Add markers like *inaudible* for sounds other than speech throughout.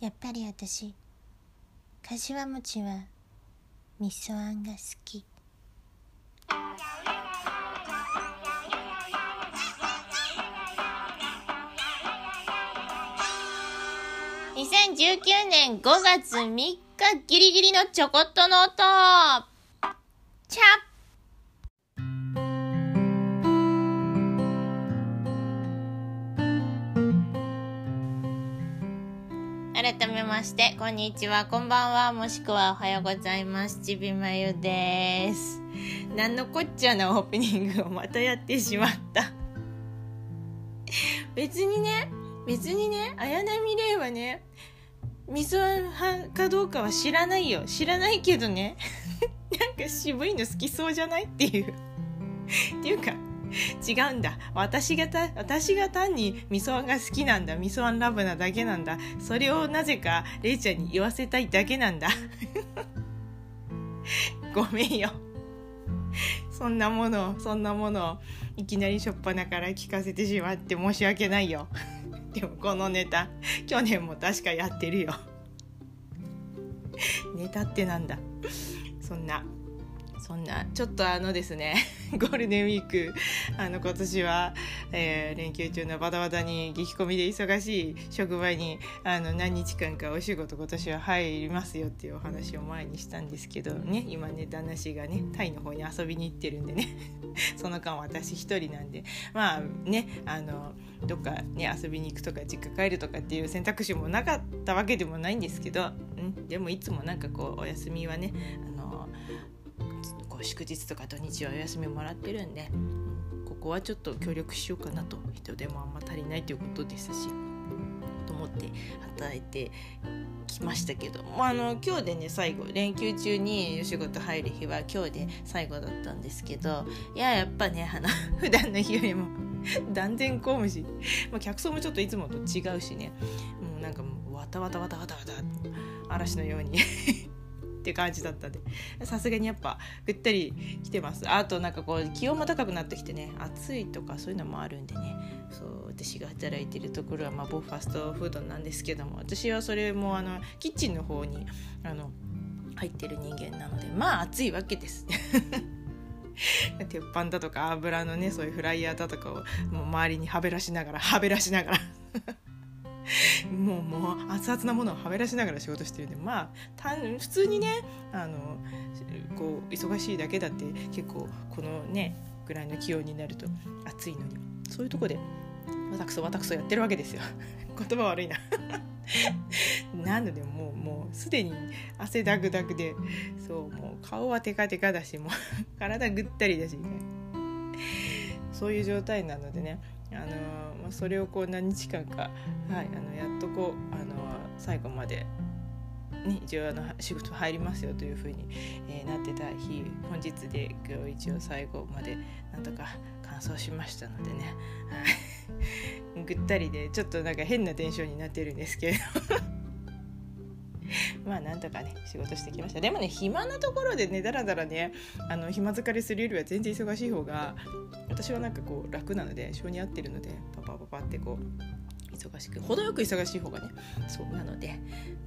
やっぱり私柏餅は味噌あんが好き。2019年5月3日ギリギリのちょこっとの音。チャ改めましてこんにちはこんばんはもしくはおはようございます。ちびまゆです。なんのこっちゃなオープニングをまたやってしまった。*laughs* 別にね別にね綾波レイはね味噌派かどうかは知らないよ。知らないけどね。*laughs* なんか渋いの好きそうじゃない？っていう。っていうか *laughs* 違うんだ。私がた私が単に味噌あんが好きなんだ。味噌あんラブなだけなんだ。それをなぜかれいちゃんに言わせたいだけなんだ。*laughs* ごめんよ。そんなものそんなものいきなりしょっぱなから聞かせてしまって申し訳ないよ。*laughs* でもこのネタ去年も確かやってるよ。ネタってなんだ？そんな。そんなちょっとあのですね *laughs* ゴールデンウィークあの今年は、えー、連休中のバタバタに激込みで忙しい職場にあの何日間かお仕事今年は入りますよっていうお話を前にしたんですけどね今ね旦那氏がねタイの方に遊びに行ってるんでね。*laughs* その間私一人なんでまあねあのどっかね遊びに行くとか実家帰るとかっていう選択肢もなかったわけでもないんですけど、うん、でもいつもなんかこうお休みはねあのう祝日とか土日はお休みもらってるんでここはちょっと協力しようかなと。人手もあんま足りないということですしと思って働いてきましたけど、まあ、あの今日でね最後連休中にお仕事入る日は今日で最後だったんですけどいややっぱねあの *laughs* 普段の日よりも *laughs* 断然公務し、まあ、客層もちょっといつもと違うしね。もうなんかもうわたわたわたわたわた嵐のように *laughs* って感じだったんで。さすがにやっぱぐったり来てます。あとなんかこう気温も高くなってきてね。暑いとかそういうのもあるんでね。そう私が働いてるところはまあ某ファストフードなんですけども。私はそれもあのキッチンの方にあの入ってる人間なのでまあ暑いわけです。*laughs* 鉄板だとか油のねそういうフライヤーだとかをもう周りにはべらしながらはべらしながら。もうもう熱々なものをはべらしながら仕事してるんでまあ普通にねあのこう忙しいだけだって結構このねぐらいの気温になると暑いのに。そういうとこでわたくそわたくそやってるわけですよ。*laughs* 言葉悪いな。*laughs* なのでもうもうすでに汗だくだくでそうもう顔はテカテカだしもう *laughs* 体ぐったりだし、ね、そういう状態なのでね。あのまあ、それをこう何日間か、はい、あのやっとこうあの最後まで、ね、一応あの仕事入りますよというふうに、えー、なってた日本日で今日一応最後までなんとか完走しましたのでね、はい、ぐったりでちょっとなんか変なテンションになってるんですけれど *laughs* まあなんとかね仕事してきました。でもね暇なところでねだらだらねあの暇疲れするよりは全然忙しい方が私はなんかこう楽なので性に合ってるのでパパパパってこう忙しく程よく忙しい方がねそうなので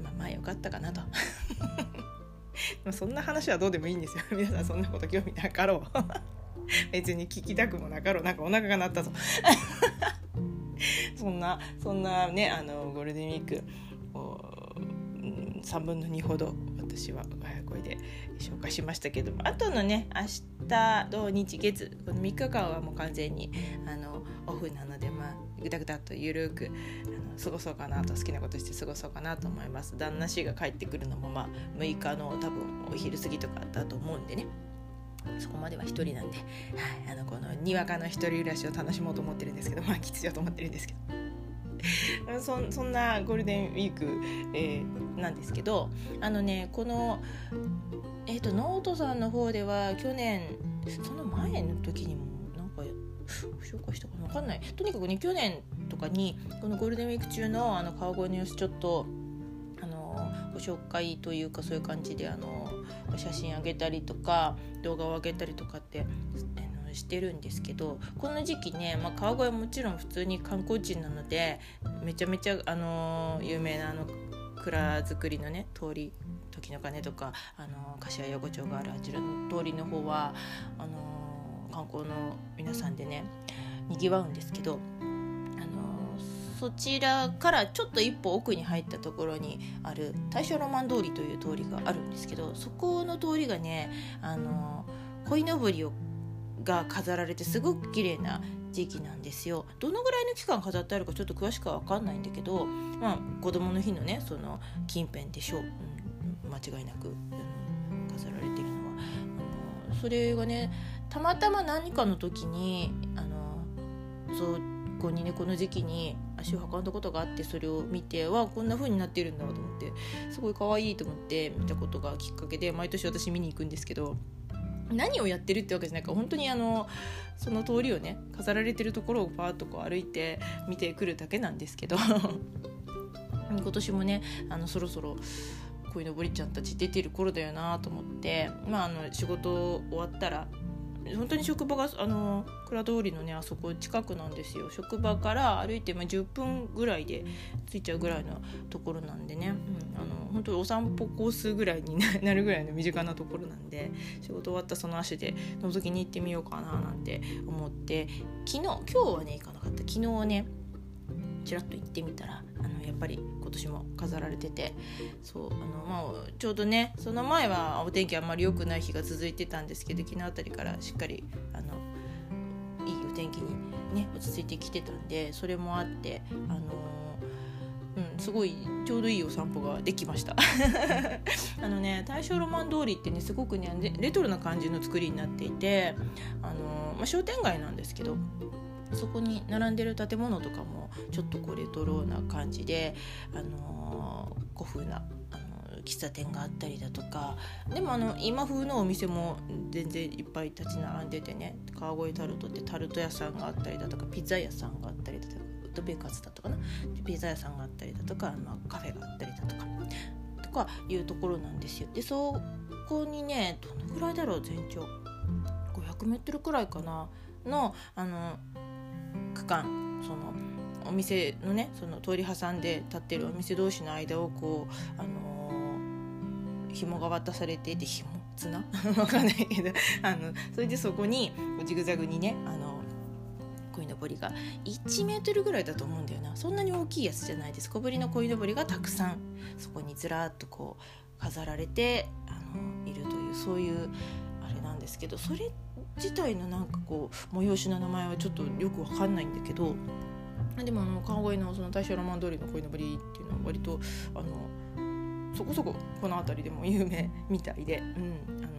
まあまあよかったかなと。*laughs* まそんな話はどうでもいいんですよ。*laughs* 皆さんそんなこと興味なかろう。*laughs* 別に聞きたくもなかろう。なんかお腹が鳴ったぞ。そんなそんなねあのゴールデンウィーク3分の2ほど私はこれで紹介しましたけどもあとのね明日土日月この3日間はもう完全にあのオフなのでまあぐだぐだとゆるくあの過ごそうかなと好きなことして過ごそうかなと思います旦那氏が帰ってくるのもまあ6日の多分お昼過ぎとかだと思うんでねそこまでは一人なんで、はい、あのこのにわかの一人暮らしを楽しもうと思ってるんですけどまあきついよと思ってるんですけど。そそんなゴールデンウィーク、えー、なんですけどあのねこの、えーと、ノートさんの方では去年その前の時にもなんか紹介したかな分かんない。とにかくね去年とかにこのゴールデンウィーク中のあの川越の様子ちょっとあのご紹介というかそういう感じであの写真あげたりとか動画を上げたりとかってしてるんですけどこの時期ね、まあ、川越はもちろん普通に観光地なのでめちゃめちゃ、あの有名なあの蔵造りのね通り時の鐘とかあの柏横丁があるあちらの通りの方はあの観光の皆さんでねにぎわうんですけどそちらからちょっと一歩奥に入ったところにある大正ロマン通りという通りがあるんですけどそこの通りがねあの鯉のぼりをが飾られてすごく綺麗な時期なんですよ。どのぐらいの期間飾ってあるかちょっと詳しくは分かんないんだけど、まあ、子供の日のねその近辺でしょう、うん、間違いなく、うん、飾られてるのは。あのそれがねたまたま何かの時にあのそこにねこの時期に足を運んだことがあってそれを見てわこんな風になってるんだと思ってすごい可愛いと思って見たことがきっかけで毎年私見に行くんですけど何をやってるってわけじゃないから本当にあのその通りをね飾られてるところをパーッとこう歩いて見てくるだけなんですけど *laughs* 今年もねあのそろそろこいのぼりちゃんたち出てる頃だよなと思ってまああの仕事終わったら本当に職場があの蔵通りのねあそこ近くなんですよ。職場から歩いて、まあ、10分ぐらいで着いちゃうぐらいのところなんでね、うん、あの本当にお散歩コースぐらいになるぐらいの身近なところなんで仕事終わったその足で覗きに行ってみようかななんて思って昨日今日はね行かなかった。昨日ねちらっと行ってみたらあのやっぱり今年も飾られててそうあの、まあ、ちょうどねその前はお天気あんまり良くない日が続いてたんですけど昨日あたりからしっかりあのいいお天気にね落ち着いてきてたんでそれもあってあのうん、すごいちょうどいいお散歩ができました。*laughs* あのね大正ロマン通りってねすごくねレトロな感じの作りになっていてあの、まあ、商店街なんですけどそこに並んでる建物とかもちょっとこうレトロな感じで、あのー、古風な、あのー、喫茶店があったりだとかでもあの今風のお店も全然いっぱい立ち並んでてね川越タルトってタルト屋さんがあったりだとかピザ屋さんがあったりだとかウッドベーカーズだとかな？ピザ屋さんがあったりだとか、まあ、カフェがあったりだとかとかいうところなんですよ。でそこにねどのぐらいだろう全長？500m くらいかな？のあの区間そのお店のねその通り挟んで立ってるお店同士の間をこうあのー、紐が渡されていて紐？綱？*laughs* わかんないけどあのそれでそこにジグザグにねあの鯉のぼりが1メートルぐらいだと思うんだよな。そんなに大きいやつじゃないです。小ぶりの鯉のぼりがたくさん。そこにずらっとこう飾られてあのいるというそういうあれなんですけどそれって自体のなんかこう催しの名前はちょっとよくわかんないんだけどでもあの川越のその大正ロマン通りの鯉のぼりっていうのは割とあのそこそここの辺りでも有名みたいで、うん、あの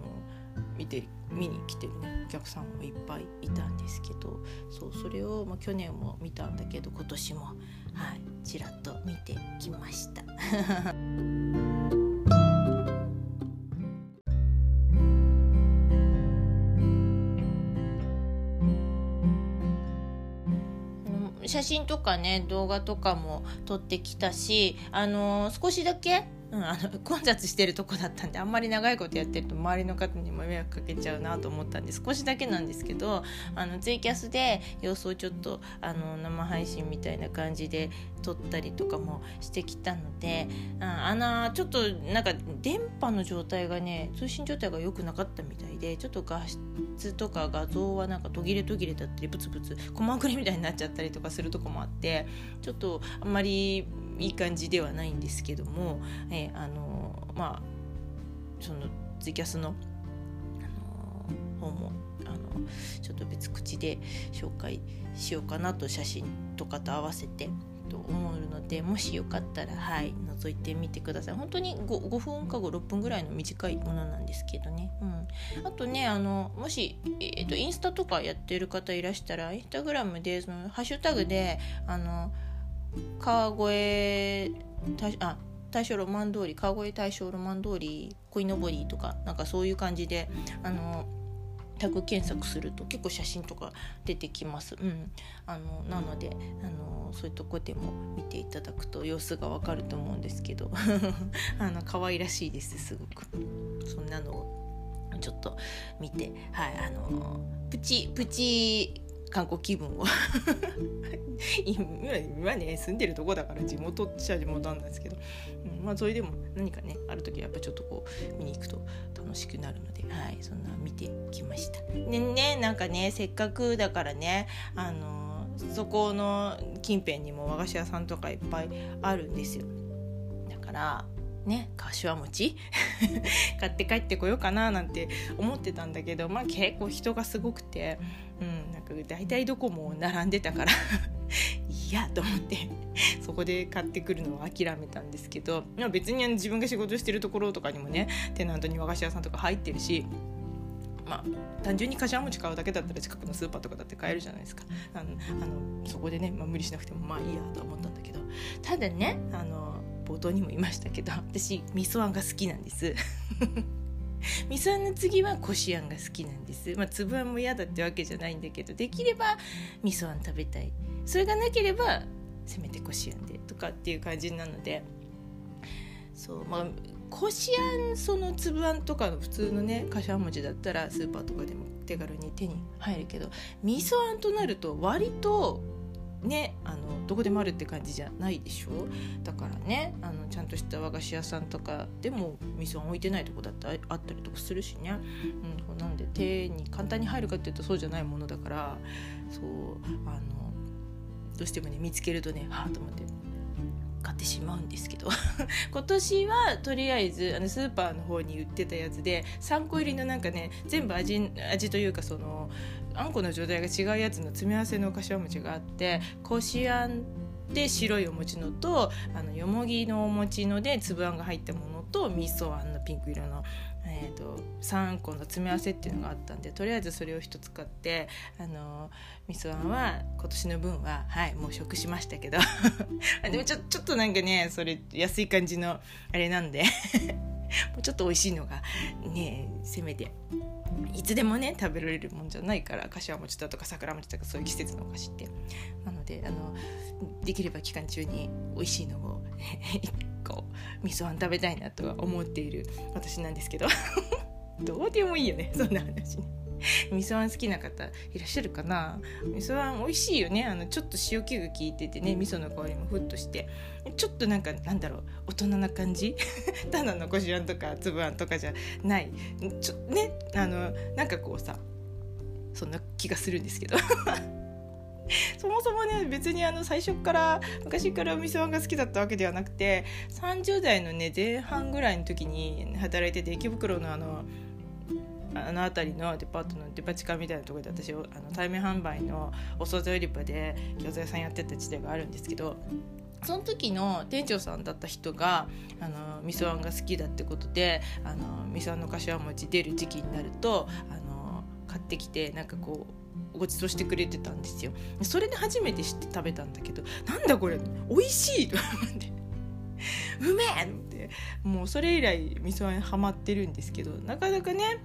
見て見に来てるねお客さんもいっぱいいたんですけどそうそれを、まあ、去年も見たんだけど今年もはいちらっと見てきました。写真とかね動画とかも撮ってきたしあのー、少しだけうん、あの混雑してるとこだったんであんまり長いことやってると周りの方にも迷惑かけちゃうなと思ったんで少しだけなんですけどあのツイキャスで様子をちょっとあの生配信みたいな感じで撮ったりとかもしてきたのでああのちょっとなんか電波の状態がね通信状態が良くなかったみたいでちょっと画質とか画像はなんか途切れ途切れだったりブツブツ細まくりみたいになっちゃったりとかするとこもあってちょっとあんまりいい感じではないんですけども、えー、あのまあそのツイキャスの、あの方もあのちょっと別口で紹介しようかなと写真とかと合わせて。思うのでもしよかったらはい覗いてみてください。本当に 5, 5分か56分ぐらいの短いものなんですけどね、うん、あとねあのもし、えーと、インスタとかやってる方いらしたらインスタグラムでそのハッシュタグであの川越あ大正ロマン通り川越大正ロマン通り鯉のぼりとかなんかそういう感じであのタグ検索すると結構写真とか出てきます。うん、あのなのであのそういうとこでも見ていただくと様子がわかると思うんですけど *laughs* あの可愛らしいですすごく。そんなのをちょっと見てはいあのプチプチ観光気分を *laughs* 今ね住んでるとこだから地元っちゃ地元なんですけど、うん、まあそれでも何かねある時はやっぱちょっとこう見に行くと楽しくなるのではいそんな見てきました。でねなんかねせっかくだからねあのそこの近辺にも和菓子屋さんとかいっぱいあるんですよ。だからね柏餅？*laughs* 買って帰ってこようかななんて思ってたんだけどまあ結構人がすごくて、うん、なんか大体どこも並んでたから。いやと思ってそこで買ってくるのを諦めたんですけど、まあ、別に自分が仕事してるところとかにもねテナントに和菓子屋さんとか入ってるしまあ、単純に柏餅買うだけだったら近くのスーパーとかだって買えるじゃないですか。あのあのそこでね、まあ、無理しなくてもまあいいやと思ったんだけど。ただねあの冒頭にも言いましたけど私味噌あんが好きなんです。*laughs* 味噌あんの次はこしあんが好きなんです。まあ粒あんも嫌だってわけじゃないんだけどできれば味噌あん食べたいそれがなければせめてこしあんでとかっていう感じなので。そうまあこしあんその粒あんとかの普通のね柏餅だったらスーパーとかでも手軽に手に入るけど味噌あんとなると割とねあのどこでもあるって感じじゃないでしょ？だからねあのちゃんとした和菓子屋さんとかでも味噌置いてないとこだってあったりとかするしね、うん、なんで手に簡単に入るかっていうとそうじゃないものだからそうあのどうしてもね見つけるとねはあと思って買ってしまうんですけど。*laughs* 今年はとりあえずあのスーパーの方に売ってたやつで3個入りのなんかね全部味味というかそのあんこの状態が違うやつの詰め合わせの柏餅があってこしあんで白いお餅のとあのよもぎのお餅ので粒あんが入ったものと味噌あんのピンク色の、えーと、3個の詰め合わせっていうのがあったんでとりあえずそれを1つ買ってあの味噌あんは今年の分ははいもう食しましたけど。*laughs* でもちょちょっとなんかねそれ安い感じのあれなんで。*laughs* もうちょっと美味しいのがねせめて。いつでもね食べられるもんじゃないから柏餅だとか桜餅とかそういう季節のお菓子ってなのであのできれば期間中に美味しいのを *laughs* 1個味噌あん食べたいなとは思っている私なんですけど *laughs* どうでもいいよねそんな話ね。*laughs* 味噌あん好きな方いらっしゃるかな？味噌あん美味しいよね。あのちょっと塩気が効いててね味噌の香りもふっとして。ちょっとなんかなんだろう大人な感じ？*laughs* ただのこしあんとか粒あんとかじゃない。ちょね？あのなんかこうさそんな気がするんですけど。*laughs* そもそもね別にあの最初から昔からお味噌あんが好きだったわけではなくて30代のね前半ぐらいの時に働いてて池袋のあのあの辺りのデパートのデパ地下みたいなところで私あの対面販売のお惣菜売り場で餃子屋さんやってた時代があるんですけどその時の店長さんだった人があの味噌あんが好きだってことであの味噌あんの柏餅出る時期になるとあの買ってきてなんかこうごちそうしてくれてたんですよ。それで初めて知って食べたんだけどなんだこれ美味しい！と思ってうめえ！ってもうそれ以来味噌あんハマってるんですけどなかなかね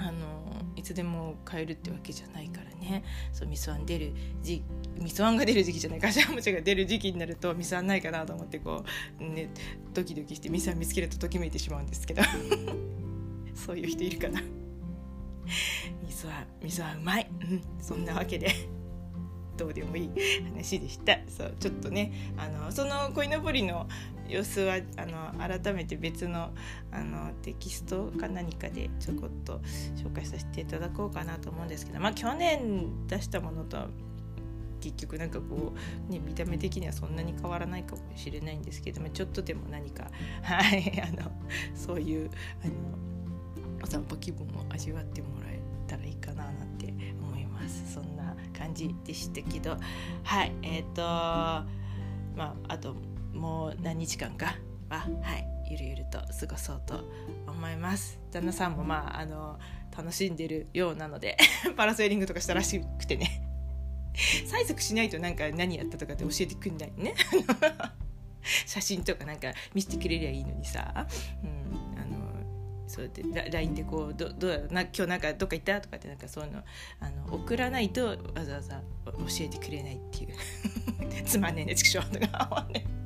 あのいつでも買えるってわけじゃないからね。そう味噌あん出る時味噌あんが出る時期じゃない柏餅が出る時期になると味噌あんないかなと思ってこうねドキドキして味噌あん見つけるとときめいてしまうんですけど。*laughs* そういう人いるかな。味噌あん味噌あんうまい、うん、そんなわけで。どうでもいい話でした。そうちょっとねあのその鯉のぼりの様子はあの改めて別のあのテキストか何かでちょこっと紹介させていただこうかなと思うんですけどまあ去年出したものとは結局なんかこう、ね、見た目的にはそんなに変わらないかもしれないんですけどもちょっとでも何か、*laughs* はい、あのそういうあのお散歩気分を味わってもらえたらいいかななんて思います。そんな感じでしたけどはいえっ、ー、とまああともう何日間かは、はい、ゆるゆると過ごそうと思います。旦那さんもまああの楽しんでるようなので *laughs* パラセーリングとかしたらしくてね。催促しないとなんか何やったとかって教えてくんないね。*laughs* 写真とかなんか見せてくれりゃいいのにさ、うん、あのそうやって LINE でこうどどうやな今日なんかどっか行ったとかってなんかそういうのあの送らないとわざわざ教えてくれないっていう。*laughs* つまんねえねちくしょうとか思うね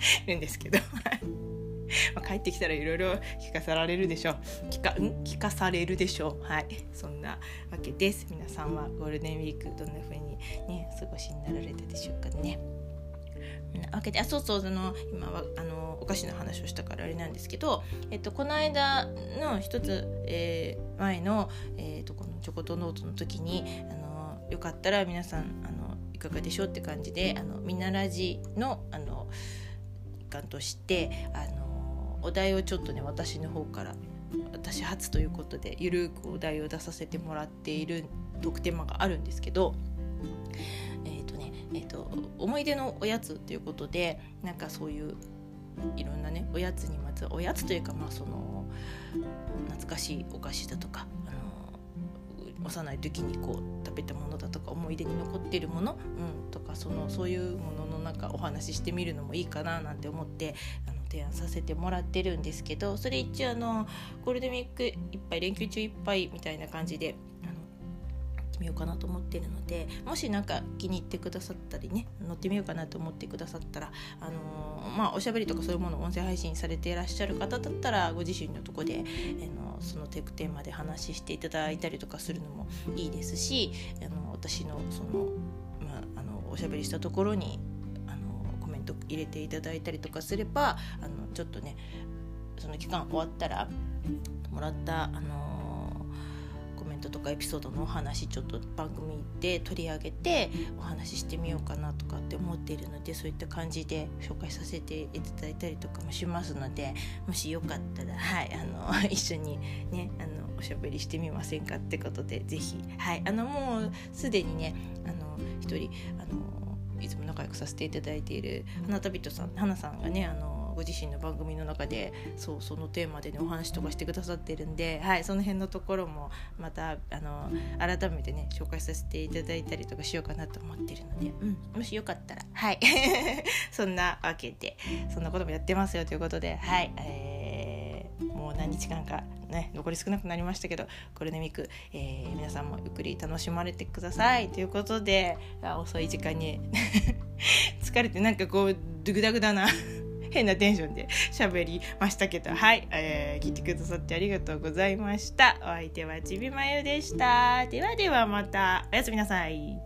*laughs* るんですけど。*laughs* ま帰ってきたらいろいろ聞かされるでしょう。聞かん？聞かされるでしょう。はい。そんなわけです。皆さんはゴールデンウィークどんな風にね過ごしになられたでしょうかね。わけで。あそうそう。その今はあのお菓子の話をしたからあれなんですけど、えっと、この間の一つ、えー、前の、えーと、このチョコトノートの時にあのよかったら皆さんあのいかがでしょうって感じであのみならじのあの環としてあのお題をちょっとね私の方から私初ということでゆるくお題を出させてもらっている特典があるんですけどえーとね、思い出のおやつということでなんかそういういろんなねおやつにまつおやつというかまあその懐かしいお菓子だとか、あの幼い時にこう食べたものだとか思い出に残ってるもの、うん、とかそのそういうものの中お話ししてみるのもいいかななんて思ってあの提案させてもらってるんですけどそれ一応あのゴールデンウィークいっぱい連休中いっぱいみたいな感じでみようかなと思ってるのでもし何か気に入ってくださったりね乗ってみようかなと思ってくださったら、あのー、まあ、おしゃべりとかそういうものを音声配信されていらっしゃる方だったらご自身のとこで、えのそのテクテーマで話していただいたりとかするのもいいですし、あの私のその、まあ、あのおしゃべりしたところにあのコメント入れていただいたりとかすればあのちょっとねその期間終わったらもらったあのトとかエピソードのお話ちょっと番組で取り上げてお話ししてみようかなとかって思っているのでそういった感じで紹介させていただいたりとかもしますのでもしよかったら、はい、あの *laughs* 一緒にねあのおしゃべりしてみませんかってことで是非、はい、あのもうすでにねあの一人あのいつも仲良くさせていただいている花旅人さん花さんがねあのご自身の番組の中でそうそのテーマでねお話とかしてくださってるんで、はい、その辺のところもまたあの改めてね紹介させていただいたりとかしようかなと思ってるので、うん、もしよかったらはい。*laughs* そんなわけでそんなこともやってますよということではい、えー、もう何日間かね残り少なくなりましたけどゴールデンウィーク、えー、皆さんもゆっくり楽しまれてくださいということで遅い時間に。*laughs* 疲れてなんかこうドゥグダグだな変なテンションで喋りましたけど。はい、えー、聞いてくださってありがとうございました。お相手はちびまゆでした。ではではまた。おやすみなさい